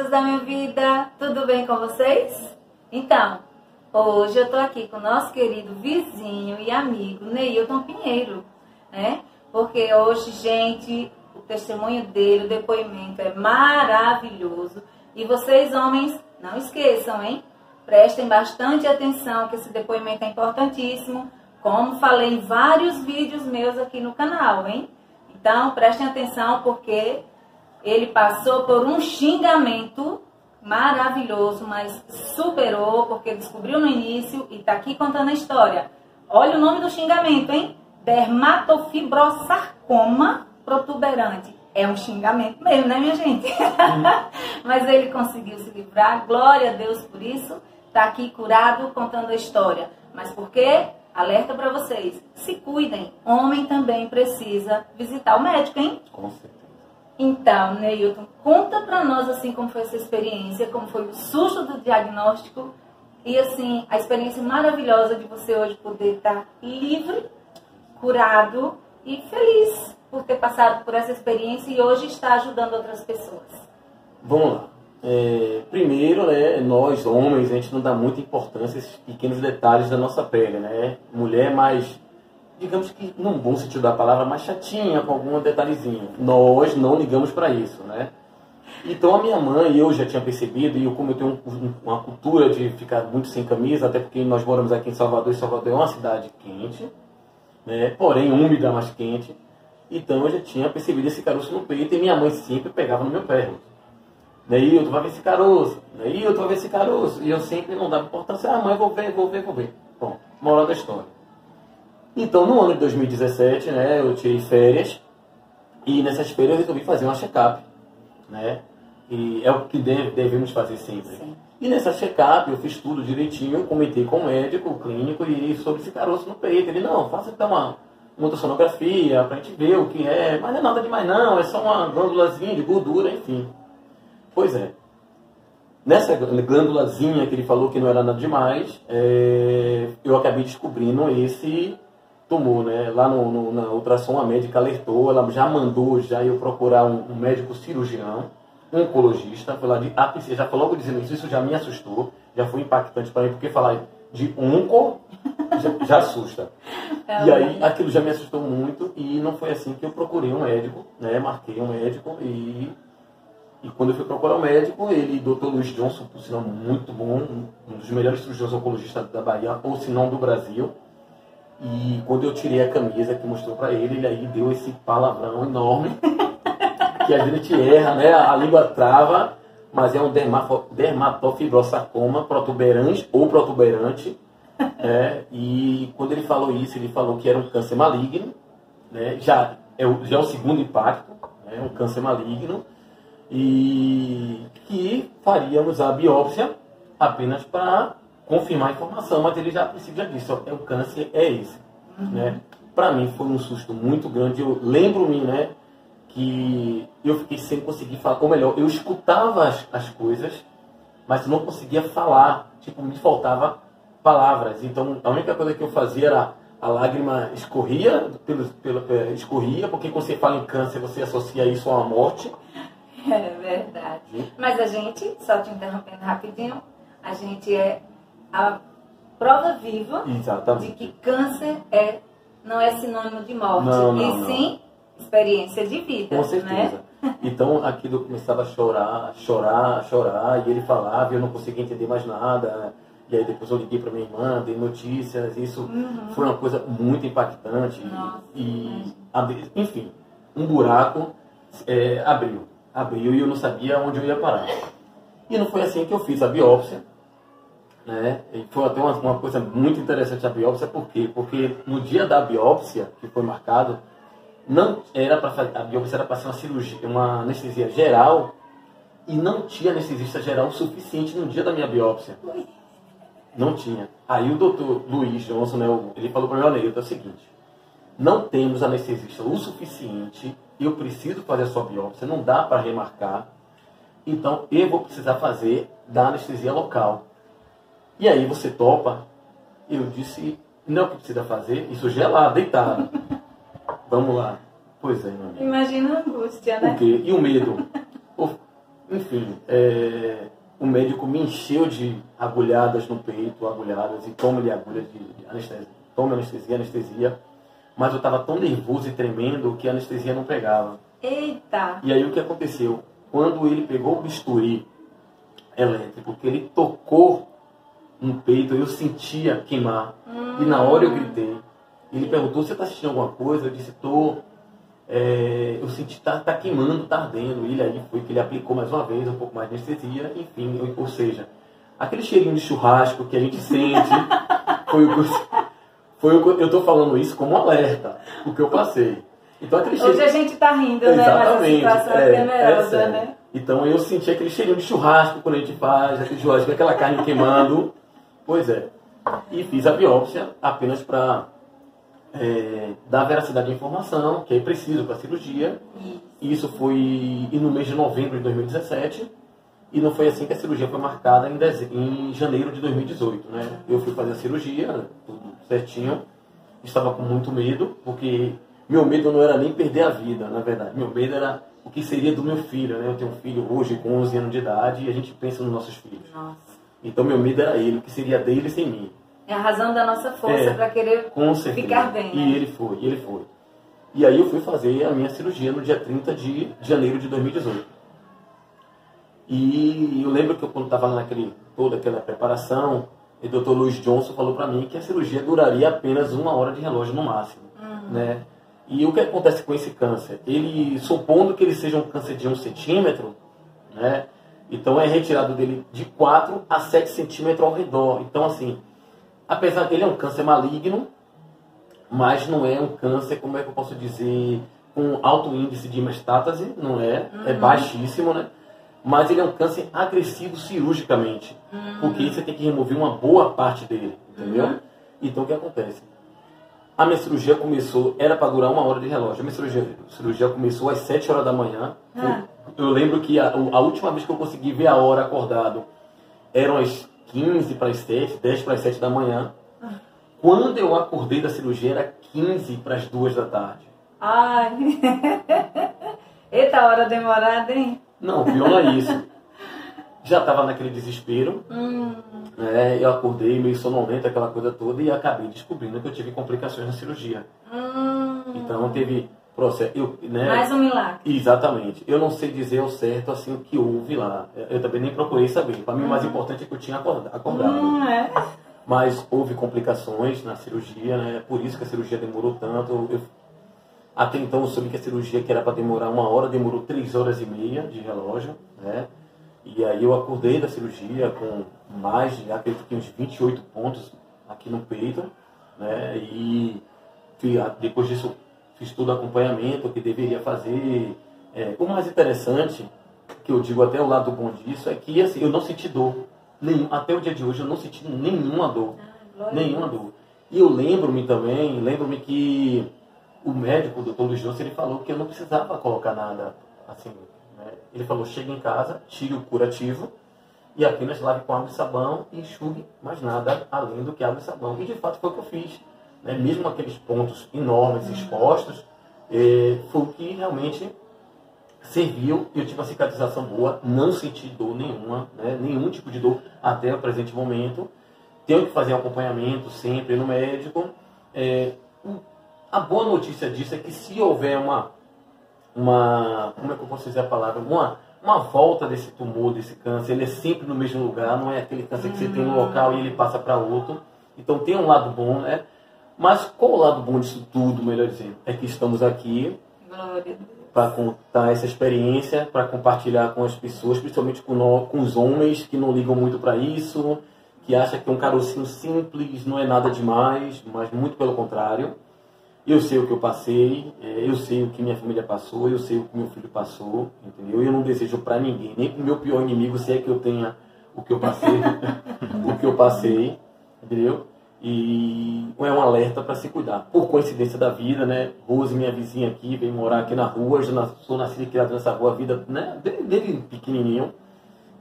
coisas da minha vida, tudo bem com vocês? Então, hoje eu tô aqui com o nosso querido vizinho e amigo Neilton Pinheiro, né? Porque hoje, gente, o testemunho dele, o depoimento é maravilhoso. E vocês, homens, não esqueçam, hein? Prestem bastante atenção que esse depoimento é importantíssimo, como falei em vários vídeos meus aqui no canal, hein? Então, prestem atenção porque ele passou por um xingamento maravilhoso, mas superou porque descobriu no início e está aqui contando a história. Olha o nome do xingamento, hein? Dermatofibrosarcoma protuberante. É um xingamento mesmo, né, minha gente? mas ele conseguiu se livrar. Glória a Deus por isso. Está aqui curado contando a história. Mas por quê? Alerta para vocês. Se cuidem. Homem também precisa visitar o médico, hein? Com certeza. Então, Neilton, conta para nós assim como foi essa experiência, como foi o susto do diagnóstico e assim a experiência maravilhosa de você hoje poder estar livre, curado e feliz por ter passado por essa experiência e hoje está ajudando outras pessoas. Vamos lá. É, primeiro, né, nós homens, a gente não dá muita importância a esses pequenos detalhes da nossa pele, né? Mulher mais digamos que, num bom sentido da palavra, mais chatinha com algum detalhezinho. Nós não ligamos para isso, né? Então a minha mãe, eu já tinha percebido, e eu, como eu tenho uma cultura de ficar muito sem camisa, até porque nós moramos aqui em Salvador, e Salvador é uma cidade quente, né? porém úmida, mas quente. Então eu já tinha percebido esse caroço no peito, e minha mãe sempre pegava no meu pé. Daí tu vai ver esse caroço, daí eu vai ver esse caroço. E eu sempre não dava importância, ah mãe, vou ver, vou ver, vou ver. Bom, moral da história. Então, no ano de 2017, né, eu tirei férias e nessas férias eu resolvi fazer uma check-up, né? E é o que deve, devemos fazer sempre. Sim. E nessa check-up eu fiz tudo direitinho, comentei com o médico, o clínico, e sobre esse caroço no peito. Ele, não, faça então uma, uma ultrassonografia pra gente ver o que é, mas não é nada demais não, é só uma glândulazinha de gordura, enfim. Pois é. Nessa glândulazinha que ele falou que não era nada demais, é, eu acabei descobrindo esse tomou, né? Lá no, no, na ultrassom a médica alertou, ela já mandou já eu procurar um, um médico cirurgião, um oncologista, foi lá de ah, já falou logo dizendo isso, isso já me assustou, já foi impactante para mim, porque falar de onco já, já assusta. É, e aí aquilo já me assustou muito e não foi assim que eu procurei um médico, né? Marquei um médico e e quando eu fui procurar o um médico, ele, Dr. Luiz Johnson, por sinal muito bom, um dos melhores cirurgiões oncologistas da Bahia, ou se não do Brasil, e quando eu tirei a camisa que mostrou para ele, ele aí deu esse palavrão enorme. que a gente erra, né? A língua trava, mas é um dermatofibrosarcoma protuberante ou protuberante. É, e quando ele falou isso, ele falou que era um câncer maligno. Né? Já, é o, já é o segundo impacto, né? um câncer maligno. E que faríamos a biópsia apenas para confirmar a informação, mas ele já a princípio já disse, ó, é o câncer é esse. Uhum. Né? Para mim foi um susto muito grande. Eu lembro-me, né, que eu fiquei sem conseguir falar, ou melhor, eu escutava as, as coisas, mas não conseguia falar, tipo, me faltava palavras. Então a única coisa que eu fazia era a lágrima escorria, pelo, pelo, é, escorria, porque quando você fala em câncer, você associa isso a uma morte. É verdade. Mas a gente, só te interrompendo rapidinho, a gente é a prova viva Exatamente. de que câncer é, não é sinônimo de morte, não, não, e não. sim experiência de vida. Com certeza. Né? Então aquilo começava a chorar, chorar, chorar, e ele falava, e eu não conseguia entender mais nada. E aí depois eu liguei para minha irmã, dei notícias, isso uhum. foi uma coisa muito impactante. Nossa, e, enfim, um buraco é, abriu. Abriu e eu não sabia onde eu ia parar. E não foi assim que eu fiz a biópsia. Né? E foi até uma, uma coisa muito interessante a biópsia, por quê? Porque no dia da biópsia, que foi marcado, não era para a biópsia era para ser uma cirurgia, uma anestesia geral e não tinha anestesista geral suficiente no dia da minha biópsia. Não tinha. Aí o doutor Luiz Johnson, né, ele falou para mim, olha, é o seguinte, não temos anestesista o suficiente, eu preciso fazer a sua biópsia, não dá para remarcar, então eu vou precisar fazer da anestesia local. E aí você topa? Eu disse, não é o que precisa fazer, isso gelado, deitado. Vamos lá. Pois é, meu amigo. Imagina a angústia, né? O quê? E o medo? Enfim, é, o médico me encheu de agulhadas no peito, agulhadas, e toma-lhe agulhas de, de anestesia, toma anestesia, anestesia. Mas eu estava tão nervoso e tremendo que a anestesia não pegava. Eita! E aí o que aconteceu? Quando ele pegou o bisturi elétrico, que ele tocou no peito, eu sentia queimar. Hum. E na hora eu gritei. Ele perguntou, você está sentindo alguma coisa? Eu disse, estou. É, eu senti tá, tá queimando, tá ardendo. E aí foi que ele aplicou mais uma vez um pouco mais de anestesia, enfim, ou, ou seja, aquele cheirinho de churrasco que a gente sente foi o que foi o eu estou falando isso como um alerta, o que eu passei. Então aquele. Hoje a gente está rindo, né? Exatamente, Mas a situação é, é temerosa, é né? Então eu senti aquele cheirinho de churrasco quando a gente faz, aquele churrasco, aquela carne queimando. Pois é. E fiz a biópsia apenas para é, dar veracidade à informação, que é preciso para a cirurgia. Isso foi no mês de novembro de 2017. E não foi assim que a cirurgia foi marcada em, em janeiro de 2018. Né? Eu fui fazer a cirurgia, tudo certinho. Estava com muito medo, porque meu medo não era nem perder a vida, na verdade. Meu medo era o que seria do meu filho. Né? Eu tenho um filho hoje com 11 anos de idade e a gente pensa nos nossos filhos. Nossa. Então meu medo era ele, que seria dele sem mim. É a razão da nossa força é, para querer ficar bem. Né? E ele foi, e ele foi. E aí eu fui fazer a minha cirurgia no dia 30 de janeiro de 2018. E eu lembro que eu, quando estava naquele toda aquela preparação, o Dr. Luiz Johnson falou para mim que a cirurgia duraria apenas uma hora de relógio no máximo, uhum. né? E o que acontece com esse câncer? Ele, supondo que ele seja um câncer de um centímetro, né? Então é retirado dele de 4 a 7 centímetros ao redor. Então, assim, apesar dele é um câncer maligno, mas não é um câncer, como é que eu posso dizer, com alto índice de metástase, não é, é uhum. é baixíssimo, né? Mas ele é um câncer agressivo cirurgicamente, uhum. porque você tem que remover uma boa parte dele, entendeu? Uhum. Então o que acontece? A minha cirurgia começou, era para durar uma hora de relógio. A minha cirurgia, a cirurgia começou às 7 horas da manhã. Ah. Eu lembro que a, a, última vez que eu consegui ver a hora acordado eram as 15 para as 7, 10 para as 7 da manhã. Quando eu acordei da cirurgia era 15 para as 2 da tarde. Ai! Eita hora demorada, hein? Não, pior é isso. Já estava naquele desespero. Hum. Né? Eu acordei meio sonolento, aquela coisa toda, e acabei descobrindo que eu tive complicações na cirurgia. Hum. Então teve processo. Eu, né? Mais um milagre. Exatamente. Eu não sei dizer ao certo assim o que houve lá. Eu também nem procurei saber. Para mim, o mais hum. importante é que eu tinha acordado. Hum, é. Mas houve complicações na cirurgia, né? Por isso que a cirurgia demorou tanto. Eu, até então eu soube que a cirurgia que era para demorar uma hora demorou três horas e meia de relógio, né? E aí eu acordei da cirurgia com mais de, acredito que uns 28 pontos aqui no peito, né? E depois disso fiz todo o acompanhamento que deveria fazer. É, o mais interessante, que eu digo até o lado bom disso, é que assim, eu não senti dor. Nenhum, até o dia de hoje eu não senti nenhuma dor. Ah, nenhuma dor. E eu lembro-me também, lembro-me que o médico, o doutor Luiz José, ele falou que eu não precisava colocar nada assim, né? Ele falou, chegue em casa, tire o curativo e apenas lave com água e sabão e enxugue mais nada além do que água e sabão. E de fato foi o que eu fiz. Né? Mesmo aqueles pontos enormes expostos, eh, foi o que realmente serviu. Eu tive uma cicatrização boa, não senti dor nenhuma, né? nenhum tipo de dor até o presente momento. Tenho que fazer acompanhamento sempre no médico. É, a boa notícia disso é que se houver uma uma, como é que eu posso dizer a palavra, uma, uma volta desse tumor, desse câncer, ele é sempre no mesmo lugar, não é aquele câncer que você tem um local e ele passa para outro. Então tem um lado bom, né? Mas qual o lado bom disso tudo, melhor dizendo? É que estamos aqui para contar essa experiência, para compartilhar com as pessoas, principalmente com, nós, com os homens que não ligam muito para isso, que acham que um carocinho simples não é nada demais, mas muito pelo contrário. Eu sei o que eu passei, é, eu sei o que minha família passou, eu sei o que meu filho passou, entendeu? Eu não desejo para ninguém, nem para o meu pior inimigo, se é que eu tenha o que eu passei, o que eu passei, entendeu? E é um alerta para se cuidar. Por coincidência da vida, né? Rose, minha vizinha aqui, vem morar aqui na rua, já sou nascido e criado nessa rua, a vida, né? Desde pequenininho.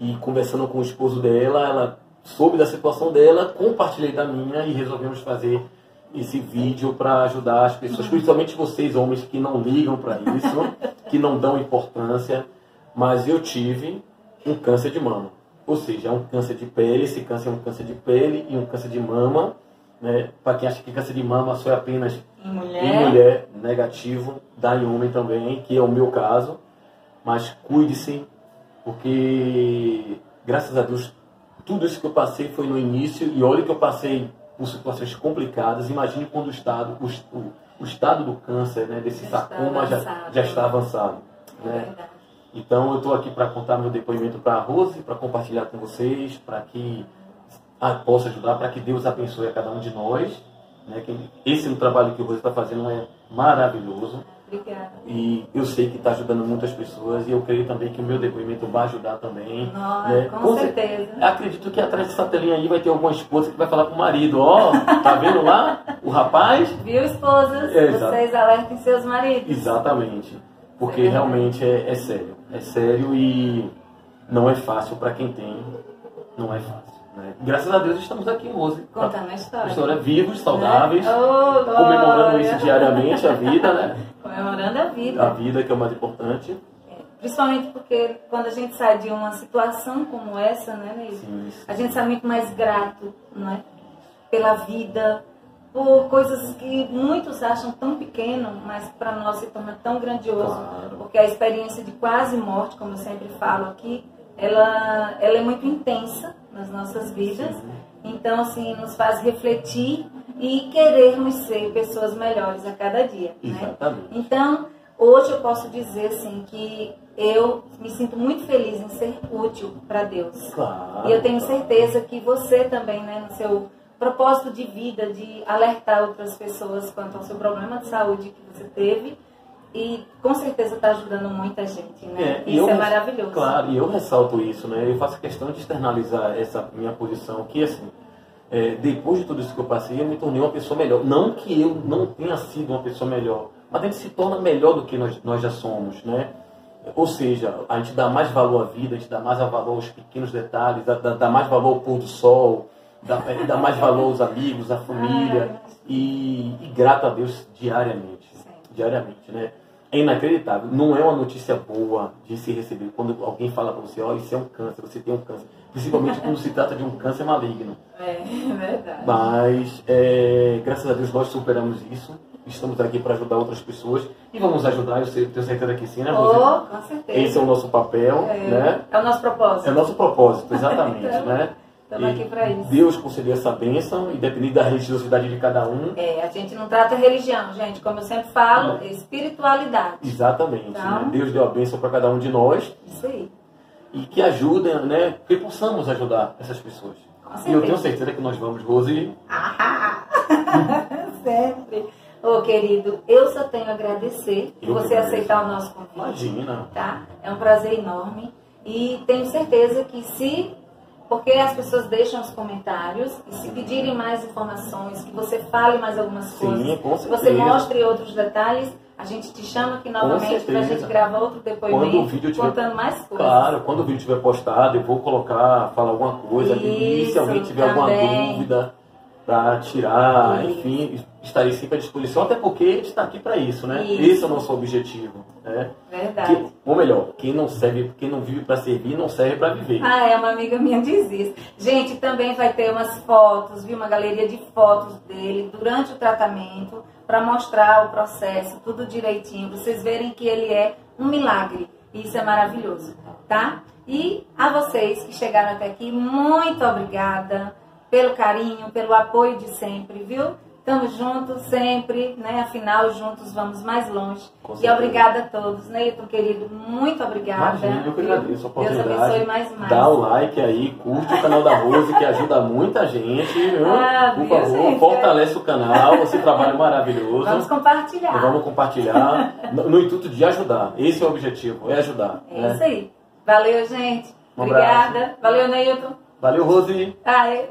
E conversando com o esposo dela, ela soube da situação dela, compartilhei da minha e resolvemos fazer esse vídeo para ajudar as pessoas, principalmente vocês homens que não ligam para isso, que não dão importância, mas eu tive um câncer de mama. Ou seja, é um câncer de pele, esse câncer é um câncer de pele e um câncer de mama. Né? Para quem acha que câncer de mama só é apenas Em mulher. em mulher, negativo, dá em homem também, que é o meu caso. Mas cuide-se, porque graças a Deus tudo isso que eu passei foi no início e olha que eu passei por situações complicadas. Imagine quando o estado, o, o, o estado do câncer, né, desse Já sarcoma já, já está avançado. É Né? verdade. Então eu estou aqui para contar meu depoimento para a Rose, para compartilhar com vocês, para que possa ajudar, para que Deus abençoe a cada um de nós. Né? Que esse trabalho que o Rose está fazendo é maravilhoso Obrigada. e eu sei que está ajudando muitas pessoas e eu creio também que o meu depoimento vai ajudar também. Nossa, né? com cer- certeza. Acredito que atrás dessa telinha aí vai ter alguma esposa que vai falar pro marido, ó, tá vendo lá o rapaz? Viu, esposas? É. Vocês alertem seus maridos. Exatamente. Porque É. realmente é, é sério. É sério e não é fácil para quem tem. Não é fácil. Né? Graças a Deus estamos aqui hoje. Contando a história. História vivos, saudáveis, Né? Oh, comemorando isso diariamente, a vida, né? Comemorando a vida. A vida que é o mais importante. Principalmente porque quando a gente sai de uma situação como essa, né, Neide? Sim, isso. A gente sai muito mais grato, né? Pela vida, por coisas que muitos acham tão pequeno, mas para nós se torna tão grandioso. Claro. Porque a experiência de quase morte, como eu sempre falo aqui, ela, ela é muito intensa nas nossas vidas. Então, assim, nos faz refletir e querermos ser pessoas melhores a cada dia. Né? Então, hoje eu posso dizer assim que eu me sinto muito feliz em ser útil para Deus. Claro. E eu tenho certeza que você também, né, no seu propósito de vida, de alertar outras pessoas quanto ao seu problema de saúde que você teve, e com certeza está ajudando muita gente, né? É, Isso eu é maravilhoso. Claro, e eu ressalto isso, né? Eu faço questão de externalizar essa minha posição, que assim, é, depois de tudo isso que eu passei, eu me tornei uma pessoa melhor. Não que eu não tenha sido uma pessoa melhor, mas a gente se torna melhor do que nós, nós já somos, né? Ou seja, a gente dá mais valor à vida, a gente dá mais valor aos pequenos detalhes, dá, dá- dá mais valor ao pôr do sol, dá, é, dá mais valor aos amigos, à família, e, e grato a Deus diariamente Sim. diariamente, né? É inacreditável. Não é uma notícia boa de se receber quando alguém fala para você, ó, isso é um câncer, você tem um câncer. Principalmente quando se trata de um câncer maligno. É verdade. Mas, é, graças a Deus, nós superamos isso. Estamos aqui para ajudar outras pessoas. E vamos ajudar, eu tenho certeza que sim, né? Você? Oh, com certeza. Esse é o nosso papel, é, né? é o nosso propósito. É o nosso propósito, exatamente, Então, né? Estamos aqui para isso. Deus concedeu essa bênção, independente da religiosidade de cada um. É, a gente não trata religião, gente. Como eu sempre falo, é espiritualidade. Exatamente. Então- né? Deus deu a bênção para cada um de nós. Isso aí. e que ajudem, né? Que possamos ajudar essas pessoas. Com E eu tenho certeza que nós vamos, Rose. Ah, sempre. Ô, querido, eu só tenho a agradecer Eu que você agradeço. aceitar o nosso convite. Imagina. Tá? É um prazer enorme. E tenho certeza que se. Porque as pessoas deixam os comentários e se pedirem mais informações, que você fale mais algumas Sim, coisas, com que você mostre outros detalhes, a gente te chama aqui novamente para a gente gravar outro depoimento Quando o vídeo tiver- contando mais coisas. Claro, quando o vídeo estiver postado, eu vou colocar, falar alguma coisa ali. Isso, Se alguém tiver alguma também. dúvida para tirar, Isso. enfim, estarei sempre à disposição, até porque a gente está aqui para isso, né? Isso. Esse é o nosso objetivo. Né? Verdade. Que- ou melhor, quem não serve, quem não vive para servir, não serve para viver. Ah, é, uma amiga minha diz isso. Gente, também vai ter umas fotos, viu? Uma galeria de fotos dele durante o tratamento, para mostrar o processo, tudo direitinho. Vocês verem que ele é um milagre. Isso é maravilhoso, tá? E a vocês que chegaram até aqui, muito obrigada pelo carinho, pelo apoio de sempre, viu? Estamos juntos sempre, né? Afinal, juntos vamos mais longe. E obrigada a todos. Neilton, querido, muito obrigada. Imagina, eu que agradeço a Deus oportunidade. abençoe mais mais. Dá o like aí, curte o canal da Rose, que ajuda muita gente. viu? Ah, Por favor, gente? fortalece o canal, esse trabalho maravilhoso. Vamos compartilhar. Vamos compartilhar no, no intuito de ajudar. Esse é o objetivo, é ajudar. É né? isso aí. Valeu, gente. Um Obrigada. Valeu, Neilton. Valeu, Rose. Aê.